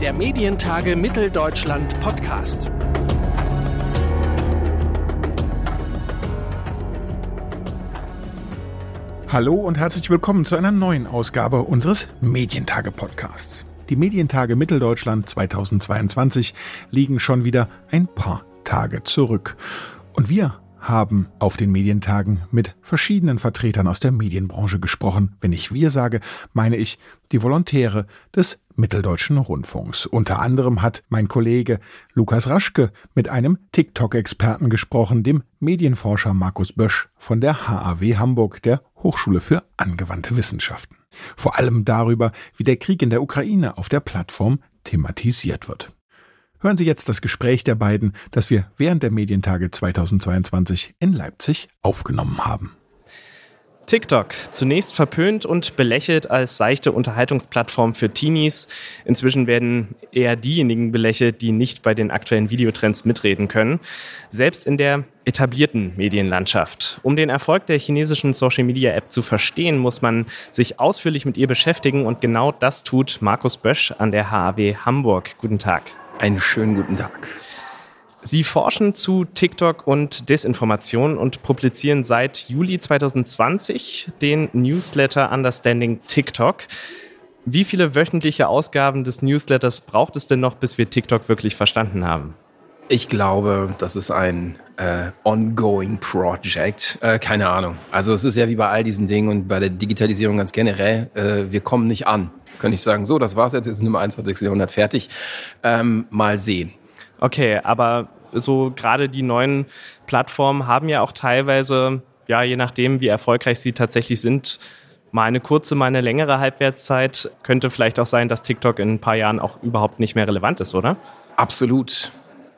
Der Medientage Mitteldeutschland Podcast. Hallo und herzlich willkommen zu einer neuen Ausgabe unseres Medientage Podcasts. Die Medientage Mitteldeutschland 2022 liegen schon wieder ein paar Tage zurück. Und wir haben auf den Medientagen mit verschiedenen Vertretern aus der Medienbranche gesprochen. Wenn ich wir sage, meine ich die Volontäre des Mitteldeutschen Rundfunks. Unter anderem hat mein Kollege Lukas Raschke mit einem TikTok-Experten gesprochen, dem Medienforscher Markus Bösch von der HAW Hamburg, der Hochschule für angewandte Wissenschaften. Vor allem darüber, wie der Krieg in der Ukraine auf der Plattform thematisiert wird. Hören Sie jetzt das Gespräch der beiden, das wir während der Medientage 2022 in Leipzig aufgenommen haben. TikTok, zunächst verpönt und belächelt als seichte Unterhaltungsplattform für Teenies. Inzwischen werden eher diejenigen belächelt, die nicht bei den aktuellen Videotrends mitreden können. Selbst in der etablierten Medienlandschaft. Um den Erfolg der chinesischen Social Media App zu verstehen, muss man sich ausführlich mit ihr beschäftigen und genau das tut Markus Bösch an der HAW Hamburg. Guten Tag. Einen schönen guten Tag. Sie forschen zu TikTok und Desinformation und publizieren seit Juli 2020 den Newsletter Understanding TikTok. Wie viele wöchentliche Ausgaben des Newsletters braucht es denn noch, bis wir TikTok wirklich verstanden haben? Ich glaube, das ist ein äh, ongoing Project. Äh, keine Ahnung. Also es ist ja wie bei all diesen Dingen und bei der Digitalisierung ganz generell, äh, wir kommen nicht an kann ich sagen, so, das war's jetzt, wir sind im 21. Jahrhundert fertig. Ähm, mal sehen. Okay, aber so gerade die neuen Plattformen haben ja auch teilweise, ja, je nachdem, wie erfolgreich sie tatsächlich sind, mal eine kurze, mal eine längere Halbwertszeit. Könnte vielleicht auch sein, dass TikTok in ein paar Jahren auch überhaupt nicht mehr relevant ist, oder? Absolut.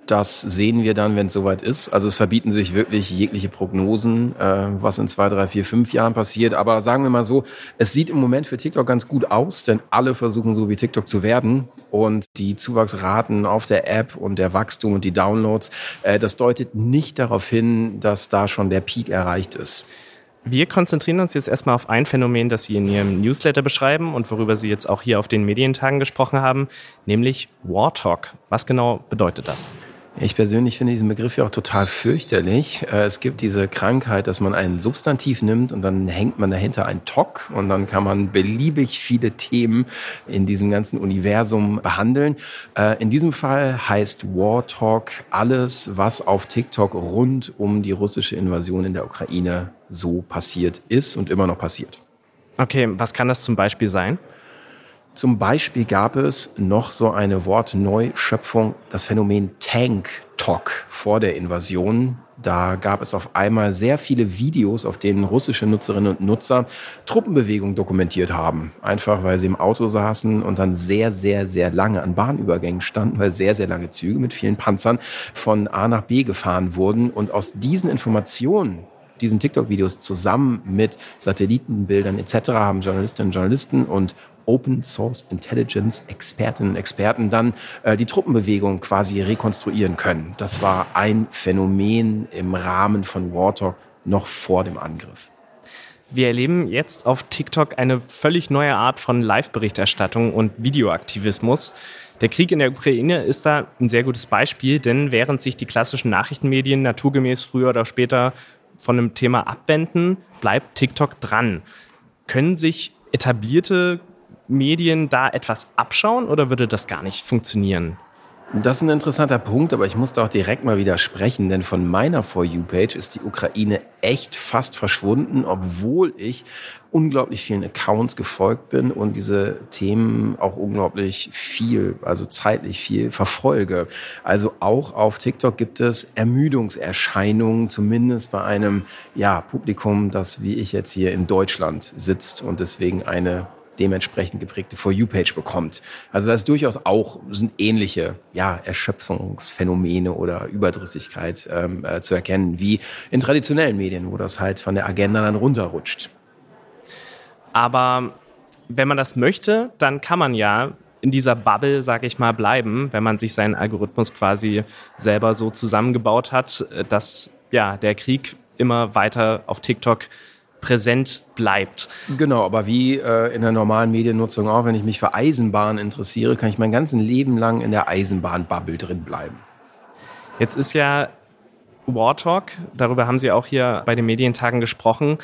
Das sehen wir dann, wenn es soweit ist. Also es verbieten sich wirklich jegliche Prognosen, äh, was in zwei, drei, vier, fünf Jahren passiert. Aber sagen wir mal so, es sieht im Moment für TikTok ganz gut aus, denn alle versuchen so wie TikTok zu werden. Und die Zuwachsraten auf der App und der Wachstum und die Downloads, äh, das deutet nicht darauf hin, dass da schon der Peak erreicht ist. Wir konzentrieren uns jetzt erstmal auf ein Phänomen, das Sie in Ihrem Newsletter beschreiben und worüber Sie jetzt auch hier auf den Medientagen gesprochen haben, nämlich War Talk. Was genau bedeutet das? Ich persönlich finde diesen Begriff ja auch total fürchterlich. Äh, es gibt diese Krankheit, dass man ein Substantiv nimmt und dann hängt man dahinter ein Talk und dann kann man beliebig viele Themen in diesem ganzen Universum behandeln. Äh, in diesem Fall heißt War Talk alles, was auf TikTok rund um die russische Invasion in der Ukraine so passiert ist und immer noch passiert. Okay, was kann das zum Beispiel sein? Zum Beispiel gab es noch so eine Wortneuschöpfung, das Phänomen Tank Talk vor der Invasion. Da gab es auf einmal sehr viele Videos, auf denen russische Nutzerinnen und Nutzer Truppenbewegungen dokumentiert haben. Einfach weil sie im Auto saßen und dann sehr, sehr, sehr lange an Bahnübergängen standen, weil sehr, sehr lange Züge mit vielen Panzern von A nach B gefahren wurden. Und aus diesen Informationen, diesen TikTok-Videos zusammen mit Satellitenbildern etc. haben Journalistinnen und Journalisten und Open Source Intelligence Expertinnen und Experten dann äh, die Truppenbewegung quasi rekonstruieren können. Das war ein Phänomen im Rahmen von Wartalk noch vor dem Angriff. Wir erleben jetzt auf TikTok eine völlig neue Art von Live-Berichterstattung und Videoaktivismus. Der Krieg in der Ukraine ist da ein sehr gutes Beispiel, denn während sich die klassischen Nachrichtenmedien naturgemäß früher oder später von einem Thema abwenden, bleibt TikTok dran. Können sich etablierte Medien da etwas abschauen oder würde das gar nicht funktionieren? Das ist ein interessanter Punkt, aber ich muss da auch direkt mal widersprechen, denn von meiner For You-Page ist die Ukraine echt fast verschwunden, obwohl ich unglaublich vielen Accounts gefolgt bin und diese Themen auch unglaublich viel, also zeitlich viel verfolge. Also auch auf TikTok gibt es Ermüdungserscheinungen, zumindest bei einem ja, Publikum, das wie ich jetzt hier in Deutschland sitzt und deswegen eine dementsprechend geprägte For You-Page bekommt. Also das ist durchaus auch, sind ähnliche ja, Erschöpfungsphänomene oder Überdrüssigkeit ähm, äh, zu erkennen, wie in traditionellen Medien, wo das halt von der Agenda dann runterrutscht. Aber wenn man das möchte, dann kann man ja in dieser Bubble, sage ich mal, bleiben, wenn man sich seinen Algorithmus quasi selber so zusammengebaut hat, dass ja der Krieg immer weiter auf TikTok präsent bleibt. Genau, aber wie äh, in der normalen Mediennutzung auch, wenn ich mich für Eisenbahn interessiere, kann ich mein ganzes Leben lang in der Eisenbahnbubble drin bleiben. Jetzt ist ja War Talk, darüber haben Sie auch hier bei den Medientagen gesprochen,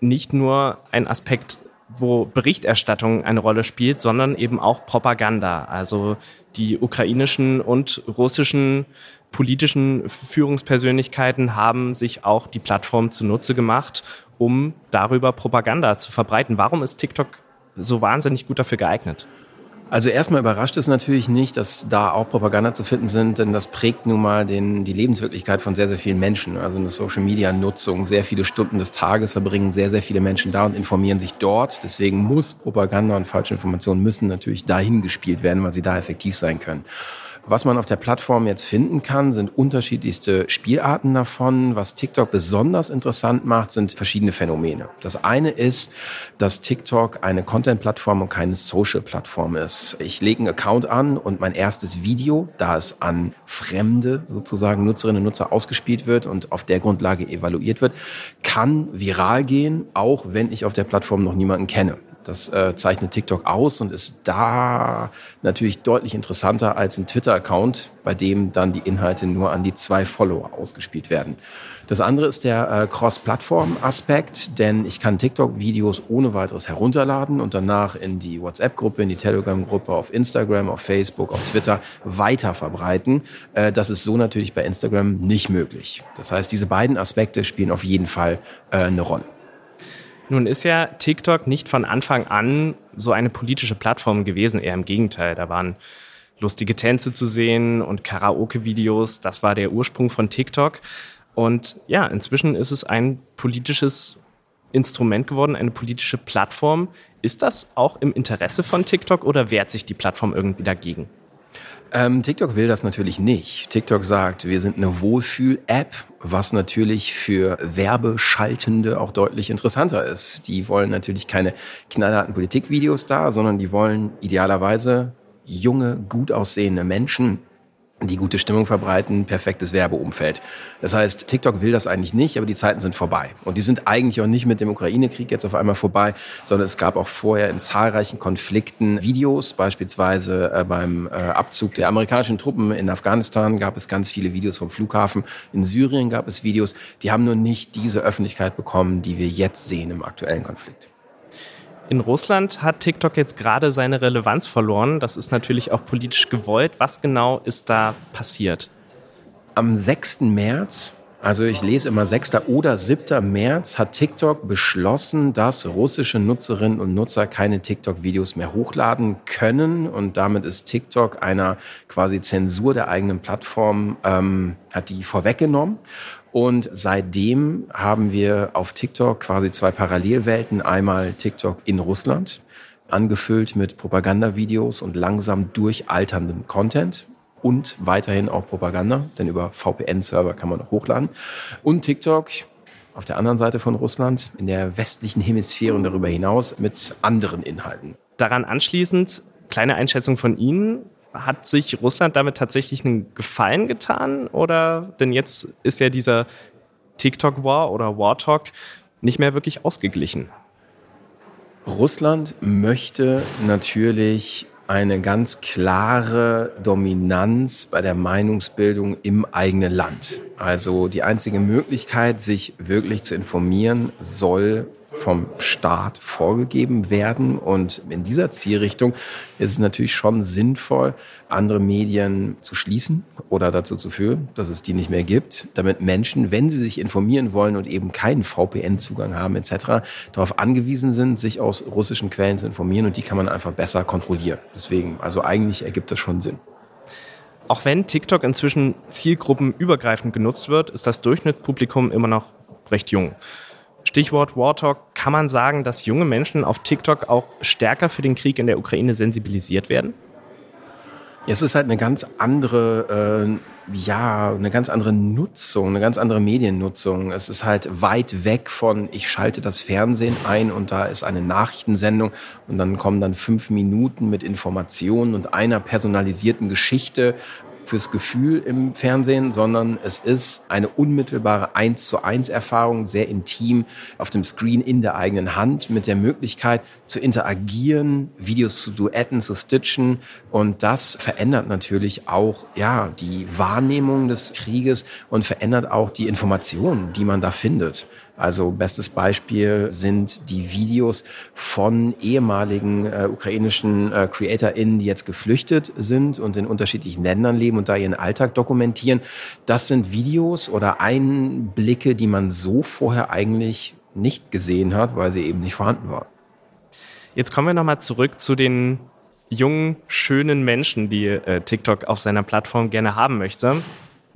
nicht nur ein Aspekt, wo Berichterstattung eine Rolle spielt, sondern eben auch Propaganda. Also die ukrainischen und russischen politischen Führungspersönlichkeiten haben sich auch die Plattform zunutze gemacht, um darüber Propaganda zu verbreiten. Warum ist TikTok so wahnsinnig gut dafür geeignet? Also erstmal überrascht es natürlich nicht, dass da auch Propaganda zu finden sind, denn das prägt nun mal den, die Lebenswirklichkeit von sehr, sehr vielen Menschen. Also eine Social-Media-Nutzung, sehr viele Stunden des Tages verbringen sehr, sehr viele Menschen da und informieren sich dort. Deswegen muss Propaganda und falsche Informationen müssen natürlich dahin gespielt werden, weil sie da effektiv sein können. Was man auf der Plattform jetzt finden kann, sind unterschiedlichste Spielarten davon. Was TikTok besonders interessant macht, sind verschiedene Phänomene. Das eine ist, dass TikTok eine Content-Plattform und keine Social-Plattform ist. Ich lege einen Account an und mein erstes Video, da es an fremde sozusagen Nutzerinnen und Nutzer ausgespielt wird und auf der Grundlage evaluiert wird, kann viral gehen, auch wenn ich auf der Plattform noch niemanden kenne. Das äh, zeichnet TikTok aus und ist da natürlich deutlich interessanter als ein Twitter-Account, bei dem dann die Inhalte nur an die zwei Follower ausgespielt werden. Das andere ist der äh, Cross-Plattform-Aspekt, denn ich kann TikTok-Videos ohne weiteres herunterladen und danach in die WhatsApp-Gruppe, in die Telegram-Gruppe, auf Instagram, auf Facebook, auf Twitter weiter verbreiten. Äh, das ist so natürlich bei Instagram nicht möglich. Das heißt, diese beiden Aspekte spielen auf jeden Fall äh, eine Rolle. Nun ist ja TikTok nicht von Anfang an so eine politische Plattform gewesen, eher im Gegenteil. Da waren lustige Tänze zu sehen und Karaoke-Videos. Das war der Ursprung von TikTok. Und ja, inzwischen ist es ein politisches Instrument geworden, eine politische Plattform. Ist das auch im Interesse von TikTok oder wehrt sich die Plattform irgendwie dagegen? Ähm, TikTok will das natürlich nicht. TikTok sagt, wir sind eine Wohlfühl-App, was natürlich für Werbeschaltende auch deutlich interessanter ist. Die wollen natürlich keine knallharten Politikvideos da, sondern die wollen idealerweise junge, gut aussehende Menschen, die gute Stimmung verbreiten, perfektes Werbeumfeld. Das heißt, TikTok will das eigentlich nicht, aber die Zeiten sind vorbei. Und die sind eigentlich auch nicht mit dem Ukraine-Krieg jetzt auf einmal vorbei, sondern es gab auch vorher in zahlreichen Konflikten Videos, beispielsweise äh, beim äh, Abzug der amerikanischen Truppen in Afghanistan gab es ganz viele Videos vom Flughafen. In Syrien gab es Videos, die haben nur nicht diese Öffentlichkeit bekommen, die wir jetzt sehen im aktuellen Konflikt. In Russland hat TikTok jetzt gerade seine Relevanz verloren. Das ist natürlich auch politisch gewollt. Was genau ist da passiert? Am 6. März, also ich lese immer 6. oder 7. März, hat TikTok beschlossen, dass russische Nutzerinnen und Nutzer keine TikTok-Videos mehr hochladen können. Und damit ist TikTok einer quasi Zensur der eigenen Plattform, ähm, hat die vorweggenommen. Und seitdem haben wir auf TikTok quasi zwei Parallelwelten. Einmal TikTok in Russland, angefüllt mit Propagandavideos und langsam durchalterndem Content und weiterhin auch Propaganda, denn über VPN-Server kann man noch hochladen. Und TikTok auf der anderen Seite von Russland, in der westlichen Hemisphäre und darüber hinaus mit anderen Inhalten. Daran anschließend, kleine Einschätzung von Ihnen, hat sich Russland damit tatsächlich einen Gefallen getan? Oder denn jetzt ist ja dieser TikTok-War oder War-Talk nicht mehr wirklich ausgeglichen? Russland möchte natürlich eine ganz klare Dominanz bei der Meinungsbildung im eigenen Land. Also die einzige Möglichkeit, sich wirklich zu informieren, soll vom Staat vorgegeben werden. Und in dieser Zielrichtung ist es natürlich schon sinnvoll, andere Medien zu schließen oder dazu zu führen, dass es die nicht mehr gibt, damit Menschen, wenn sie sich informieren wollen und eben keinen VPN-Zugang haben etc., darauf angewiesen sind, sich aus russischen Quellen zu informieren und die kann man einfach besser kontrollieren. Deswegen, also eigentlich ergibt das schon Sinn. Auch wenn TikTok inzwischen zielgruppenübergreifend genutzt wird, ist das Durchschnittspublikum immer noch recht jung. Stichwort War Talk, kann man sagen, dass junge Menschen auf TikTok auch stärker für den Krieg in der Ukraine sensibilisiert werden? Es ist halt eine ganz andere, äh, ja, eine ganz andere Nutzung, eine ganz andere Mediennutzung. Es ist halt weit weg von, ich schalte das Fernsehen ein und da ist eine Nachrichtensendung und dann kommen dann fünf Minuten mit Informationen und einer personalisierten Geschichte fürs Gefühl im Fernsehen, sondern es ist eine unmittelbare 1 zu 1 Erfahrung, sehr intim auf dem Screen in der eigenen Hand mit der Möglichkeit zu interagieren, Videos zu duetten, zu stitchen und das verändert natürlich auch ja, die Wahrnehmung des Krieges und verändert auch die Informationen, die man da findet. Also bestes Beispiel sind die Videos von ehemaligen äh, ukrainischen äh, CreatorInnen, die jetzt geflüchtet sind und in unterschiedlichen Ländern leben und da ihren Alltag dokumentieren. Das sind Videos oder Einblicke, die man so vorher eigentlich nicht gesehen hat, weil sie eben nicht vorhanden waren. Jetzt kommen wir nochmal zurück zu den jungen, schönen Menschen, die äh, TikTok auf seiner Plattform gerne haben möchte.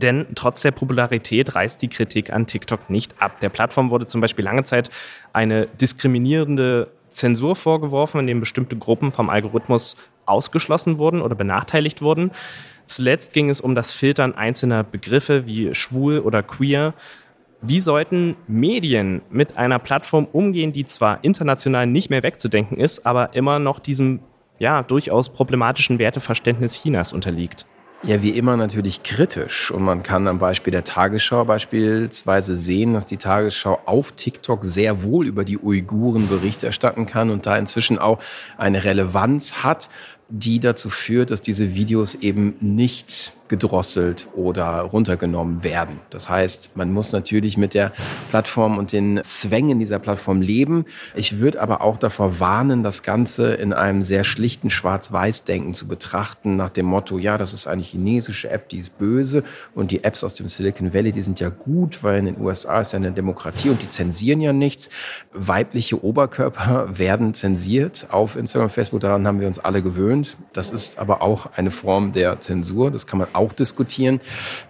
Denn trotz der Popularität reißt die Kritik an TikTok nicht ab. Der Plattform wurde zum Beispiel lange Zeit eine diskriminierende Zensur vorgeworfen, in dem bestimmte Gruppen vom Algorithmus ausgeschlossen wurden oder benachteiligt wurden. Zuletzt ging es um das Filtern einzelner Begriffe wie schwul oder queer. Wie sollten Medien mit einer Plattform umgehen, die zwar international nicht mehr wegzudenken ist, aber immer noch diesem ja durchaus problematischen Werteverständnis Chinas unterliegt? Ja, wie immer natürlich kritisch. Und man kann am Beispiel der Tagesschau beispielsweise sehen, dass die Tagesschau auf TikTok sehr wohl über die Uiguren Bericht erstatten kann und da inzwischen auch eine Relevanz hat, die dazu führt, dass diese Videos eben nicht gedrosselt oder runtergenommen werden. Das heißt, man muss natürlich mit der Plattform und den Zwängen dieser Plattform leben. Ich würde aber auch davor warnen, das Ganze in einem sehr schlichten Schwarz-Weiß-Denken zu betrachten, nach dem Motto, ja, das ist eine chinesische App, die ist böse und die Apps aus dem Silicon Valley, die sind ja gut, weil in den USA ist ja eine Demokratie und die zensieren ja nichts. Weibliche Oberkörper werden zensiert auf Instagram, Facebook, daran haben wir uns alle gewöhnt. Das ist aber auch eine Form der Zensur, das kann man auch diskutieren.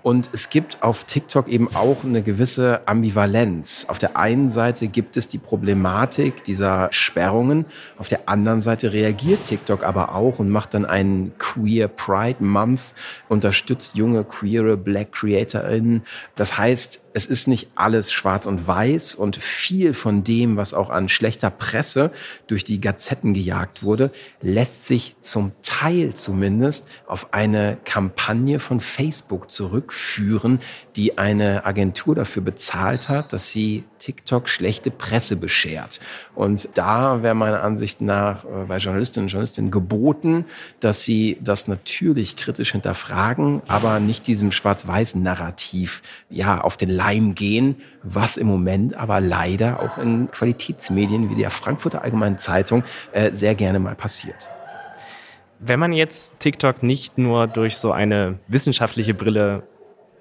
Und es gibt auf TikTok eben auch eine gewisse Ambivalenz. Auf der einen Seite gibt es die Problematik dieser Sperrungen, auf der anderen Seite reagiert TikTok aber auch und macht dann einen Queer Pride Month, unterstützt junge queere Black CreatorInnen. Das heißt, es ist nicht alles schwarz und weiß und viel von dem, was auch an schlechter Presse durch die Gazetten gejagt wurde, lässt sich zum Teil zumindest auf eine Kampagne von Facebook zurückführen, die eine Agentur dafür bezahlt hat, dass sie TikTok schlechte Presse beschert. Und da wäre meiner Ansicht nach äh, bei Journalistinnen und Journalistinnen geboten, dass sie das natürlich kritisch hinterfragen, aber nicht diesem schwarz-weißen Narrativ ja auf den Leim gehen, was im Moment aber leider auch in Qualitätsmedien wie der Frankfurter Allgemeinen Zeitung äh, sehr gerne mal passiert. Wenn man jetzt TikTok nicht nur durch so eine wissenschaftliche Brille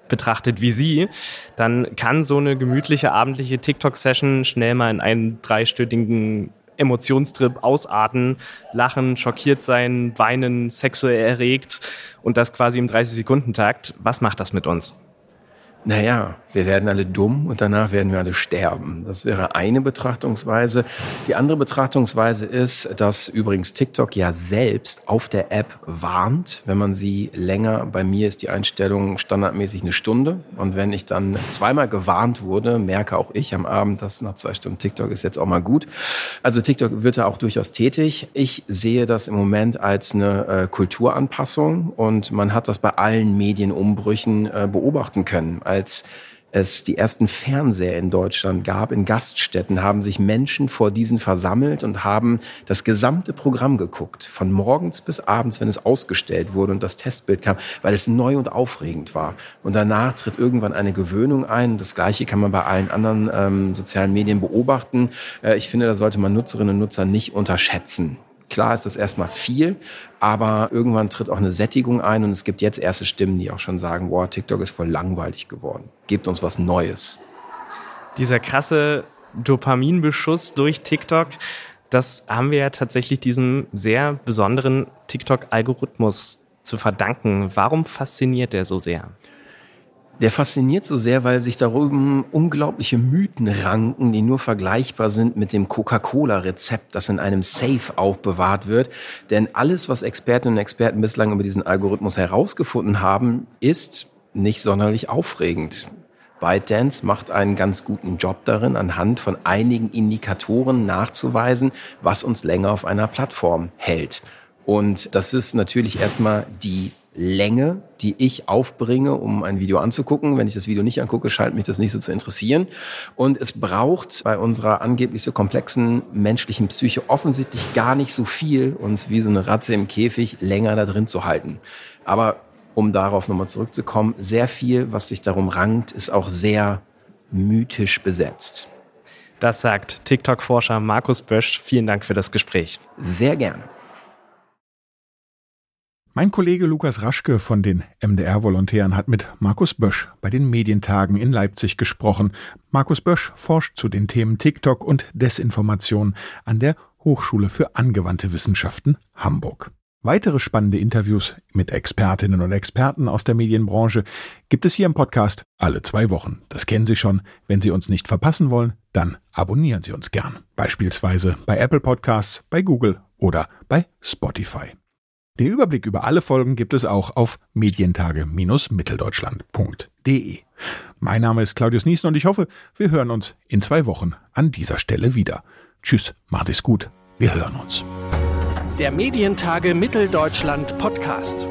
betrachtet wie Sie, dann kann so eine gemütliche abendliche TikTok-Session schnell mal in einen dreistündigen Emotionstrip ausarten, lachen, schockiert sein, weinen, sexuell erregt und das quasi im 30-Sekunden-Takt. Was macht das mit uns? Naja, wir werden alle dumm und danach werden wir alle sterben. Das wäre eine Betrachtungsweise. Die andere Betrachtungsweise ist, dass übrigens TikTok ja selbst auf der App warnt, wenn man sie länger, bei mir ist die Einstellung standardmäßig eine Stunde. Und wenn ich dann zweimal gewarnt wurde, merke auch ich am Abend, dass nach zwei Stunden TikTok ist jetzt auch mal gut. Also TikTok wird da auch durchaus tätig. Ich sehe das im Moment als eine äh, Kulturanpassung und man hat das bei allen Medienumbrüchen äh, beobachten können als es die ersten Fernseher in Deutschland gab, in Gaststätten, haben sich Menschen vor diesen versammelt und haben das gesamte Programm geguckt, von morgens bis abends, wenn es ausgestellt wurde und das Testbild kam, weil es neu und aufregend war. Und danach tritt irgendwann eine Gewöhnung ein. Das Gleiche kann man bei allen anderen ähm, sozialen Medien beobachten. Äh, ich finde, da sollte man Nutzerinnen und Nutzer nicht unterschätzen. Klar ist das erstmal viel, aber irgendwann tritt auch eine Sättigung ein und es gibt jetzt erste Stimmen, die auch schon sagen, boah, TikTok ist voll langweilig geworden. Gebt uns was Neues. Dieser krasse Dopaminbeschuss durch TikTok, das haben wir ja tatsächlich diesem sehr besonderen TikTok-Algorithmus zu verdanken. Warum fasziniert der so sehr? Der fasziniert so sehr, weil sich darüber unglaubliche Mythen ranken, die nur vergleichbar sind mit dem Coca-Cola-Rezept, das in einem Safe aufbewahrt wird. Denn alles, was Expertinnen und Experten bislang über diesen Algorithmus herausgefunden haben, ist nicht sonderlich aufregend. ByteDance macht einen ganz guten Job darin, anhand von einigen Indikatoren nachzuweisen, was uns länger auf einer Plattform hält. Und das ist natürlich erstmal die Länge, die ich aufbringe, um ein Video anzugucken. Wenn ich das Video nicht angucke, scheint mich das nicht so zu interessieren. Und es braucht bei unserer angeblich so komplexen menschlichen Psyche offensichtlich gar nicht so viel, uns wie so eine Ratze im Käfig länger da drin zu halten. Aber um darauf nochmal zurückzukommen, sehr viel, was sich darum rankt, ist auch sehr mythisch besetzt. Das sagt TikTok-Forscher Markus Bösch. Vielen Dank für das Gespräch. Sehr gerne. Mein Kollege Lukas Raschke von den MDR-Volontären hat mit Markus Bösch bei den Medientagen in Leipzig gesprochen. Markus Bösch forscht zu den Themen TikTok und Desinformation an der Hochschule für angewandte Wissenschaften Hamburg. Weitere spannende Interviews mit Expertinnen und Experten aus der Medienbranche gibt es hier im Podcast alle zwei Wochen. Das kennen Sie schon. Wenn Sie uns nicht verpassen wollen, dann abonnieren Sie uns gern. Beispielsweise bei Apple Podcasts, bei Google oder bei Spotify. Den Überblick über alle Folgen gibt es auch auf medientage-mitteldeutschland.de. Mein Name ist Claudius Niesen und ich hoffe, wir hören uns in zwei Wochen an dieser Stelle wieder. Tschüss, macht es gut, wir hören uns. Der Medientage Mitteldeutschland Podcast.